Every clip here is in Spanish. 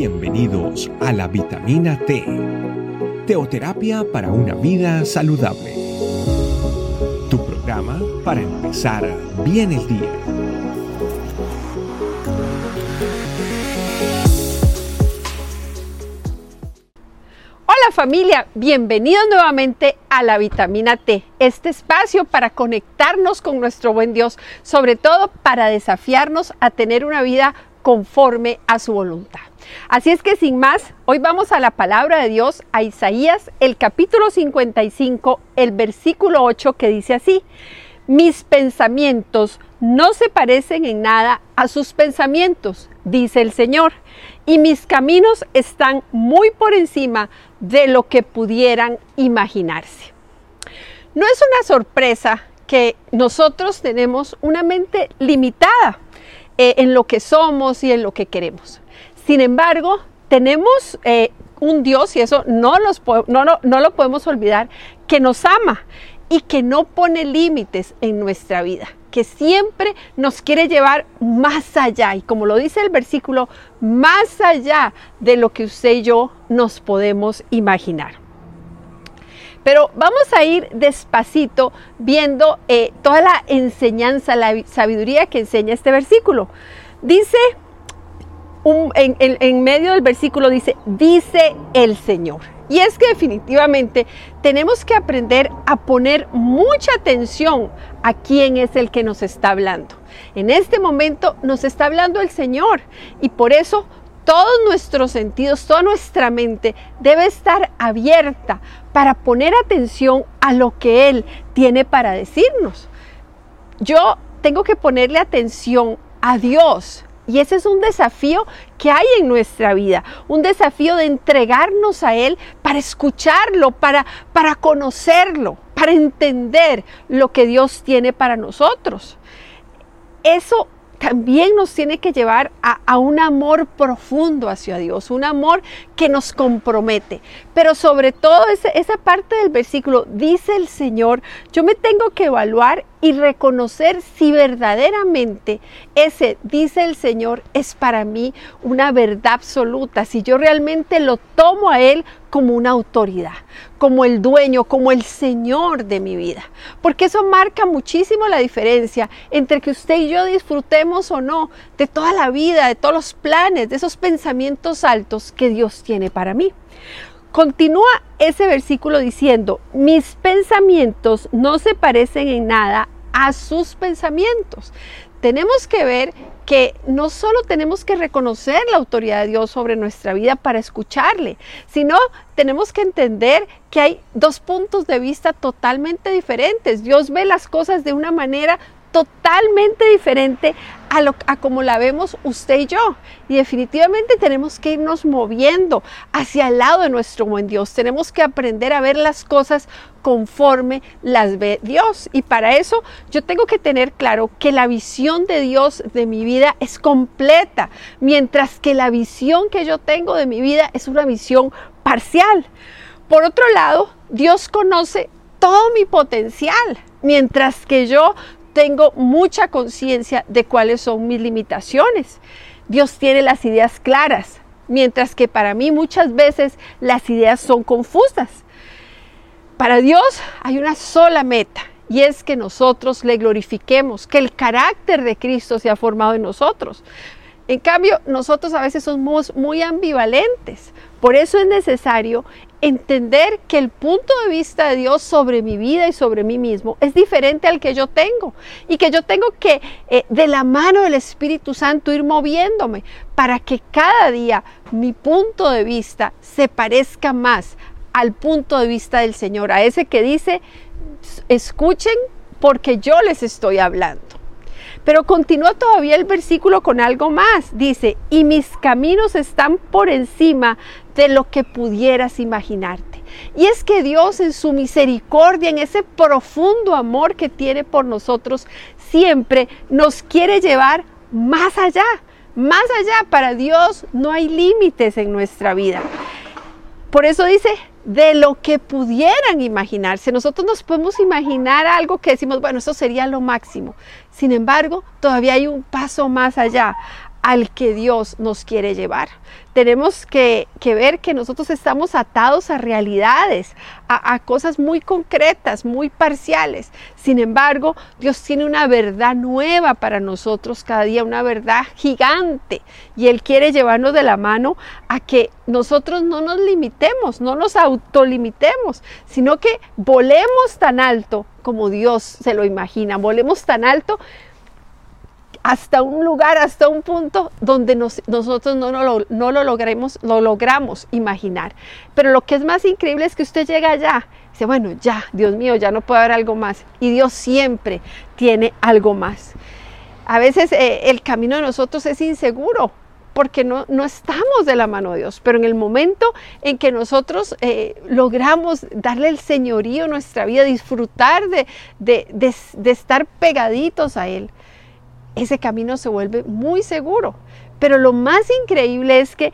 Bienvenidos a la vitamina T, teoterapia para una vida saludable. Tu programa para empezar bien el día. Hola familia, bienvenidos nuevamente a la vitamina T, este espacio para conectarnos con nuestro buen Dios, sobre todo para desafiarnos a tener una vida conforme a su voluntad. Así es que sin más, hoy vamos a la palabra de Dios, a Isaías, el capítulo 55, el versículo 8 que dice así, mis pensamientos no se parecen en nada a sus pensamientos, dice el Señor, y mis caminos están muy por encima de lo que pudieran imaginarse. No es una sorpresa que nosotros tenemos una mente limitada eh, en lo que somos y en lo que queremos. Sin embargo, tenemos eh, un Dios, y eso no, no, no lo podemos olvidar, que nos ama y que no pone límites en nuestra vida, que siempre nos quiere llevar más allá. Y como lo dice el versículo, más allá de lo que usted y yo nos podemos imaginar. Pero vamos a ir despacito viendo eh, toda la enseñanza, la sabiduría que enseña este versículo. Dice, en, en medio del versículo dice, dice el Señor. Y es que definitivamente tenemos que aprender a poner mucha atención a quién es el que nos está hablando. En este momento nos está hablando el Señor y por eso todos nuestros sentidos, toda nuestra mente debe estar abierta para poner atención a lo que Él tiene para decirnos. Yo tengo que ponerle atención a Dios. Y ese es un desafío que hay en nuestra vida, un desafío de entregarnos a Él para escucharlo, para, para conocerlo, para entender lo que Dios tiene para nosotros. Eso también nos tiene que llevar a, un amor profundo hacia Dios, un amor que nos compromete. Pero sobre todo esa parte del versículo, dice el Señor, yo me tengo que evaluar y reconocer si verdaderamente ese, dice el Señor, es para mí una verdad absoluta, si yo realmente lo tomo a Él como una autoridad, como el dueño, como el Señor de mi vida. Porque eso marca muchísimo la diferencia entre que usted y yo disfrutemos o no de toda la vida, de todos los planes, de esos pensamientos altos que Dios tiene para mí. Continúa ese versículo diciendo, mis pensamientos no se parecen en nada a sus pensamientos. Tenemos que ver que no solo tenemos que reconocer la autoridad de Dios sobre nuestra vida para escucharle, sino tenemos que entender que hay dos puntos de vista totalmente diferentes. Dios ve las cosas de una manera totalmente diferente a, lo, como la vemos usted y yo. Y definitivamente tenemos que irnos moviendo hacia el lado de nuestro buen Dios. Tenemos que aprender a ver las cosas conforme las ve Dios. Y para eso yo tengo que tener claro que la visión de Dios de mi vida es completa, mientras que la visión que yo tengo de mi vida es una visión parcial. Por otro lado, Dios conoce todo mi potencial, mientras que yo tengo mucha conciencia de cuáles son mis limitaciones. Dios tiene las ideas claras, mientras que para mí muchas veces las ideas son confusas. Para Dios hay una sola meta y es que nosotros le glorifiquemos, que el carácter de Cristo sea formado en nosotros. En cambio, nosotros a veces somos muy ambivalentes. Por eso es necesario entender que el punto de vista de Dios sobre mi vida y sobre mí mismo es diferente al que yo tengo y que yo tengo que eh, de la mano del Espíritu Santo ir moviéndome para que cada día mi punto de vista se parezca más al punto de vista del Señor, a ese que dice, escuchen porque yo les estoy hablando. Pero continúa todavía el versículo con algo más. Dice, y mis caminos están por encima de lo que pudieras imaginarte. Y es que Dios en su misericordia, en ese profundo amor que tiene por nosotros, siempre nos quiere llevar más allá. Más allá, para Dios no hay límites en nuestra vida. Por eso dice, de lo que pudieran imaginarse. Nosotros nos podemos imaginar algo que decimos, bueno, eso sería lo máximo. Sin embargo, todavía hay un paso más allá. Al que Dios nos quiere llevar. Tenemos que, ver que nosotros estamos atados a realidades, a, cosas muy concretas, muy parciales. Sin embargo, Dios tiene una verdad nueva para nosotros cada día, una verdad gigante. Y Él quiere llevarnos de la mano a que nosotros no nos limitemos, no nos autolimitemos, sino que volemos tan alto como Dios se lo imagina, volemos tan alto hasta un lugar, hasta un punto donde nosotros no, lo, logremos, lo logramos imaginar. Pero lo que es más increíble es que usted llega allá dice, bueno, ya, Dios mío, ya no puede haber algo más. Y Dios siempre tiene algo más. A veces eh, el camino de nosotros es inseguro porque no, estamos de la mano de Dios, pero en el momento en que nosotros eh, logramos darle el señorío a nuestra vida, disfrutar de estar pegaditos a Él, ese camino se vuelve muy seguro. Pero lo más increíble es que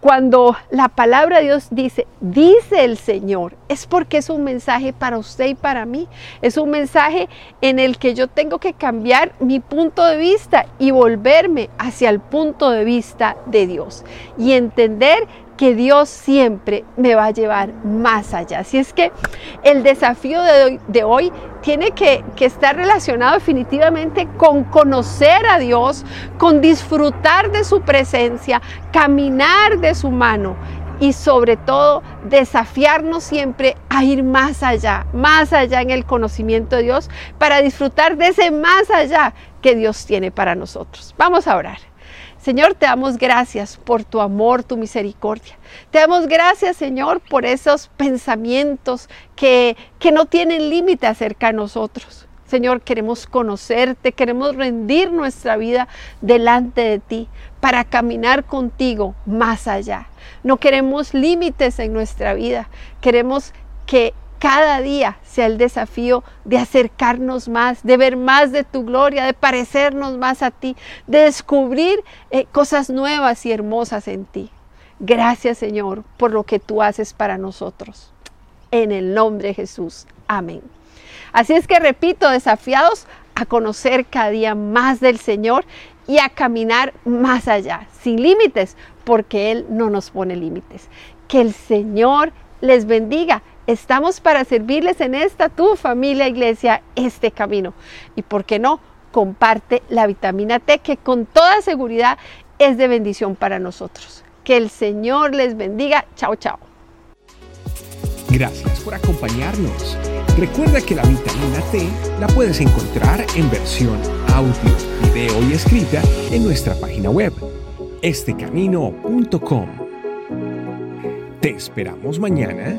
cuando la palabra de Dios dice, dice el Señor, es porque es un mensaje para usted y para mí. Es un mensaje en el que yo tengo que cambiar mi punto de vista y volverme hacia el punto de vista de Dios. Y entender que Dios siempre me va a llevar más allá. Así es que el desafío de hoy, tiene que, que, estar relacionado definitivamente con conocer a Dios, con disfrutar de su presencia, caminar de su mano y sobre todo desafiarnos siempre a ir más allá, más allá en el conocimiento de Dios, para disfrutar de ese más allá que Dios tiene para nosotros. Vamos a orar. Señor, te damos gracias por tu amor, tu misericordia. Te damos gracias, Señor, por esos pensamientos que, que no tienen límite acerca de nosotros. Señor, queremos conocerte, queremos rendir nuestra vida delante de ti para caminar contigo más allá. No queremos límites en nuestra vida, queremos que cada día sea el desafío de acercarnos más, de ver más de tu gloria, de parecernos más a ti, de descubrir eh, cosas nuevas y hermosas en ti. Gracias Señor por lo que tú haces para nosotros. En el nombre de Jesús. Amén. Así es que repito, desafiados a conocer cada día más del Señor y a caminar más allá, sin límites, porque Él no nos pone límites. Que el Señor les bendiga Estamos para servirles en esta tu familia iglesia este camino. Y por qué no, comparte la vitamina T que con toda seguridad es de bendición para nosotros. Que el Señor les bendiga. Chao, chao. Gracias por acompañarnos. Recuerda que la vitamina T la puedes encontrar en versión audio, video y escrita en nuestra página web, estecamino.com. Te esperamos mañana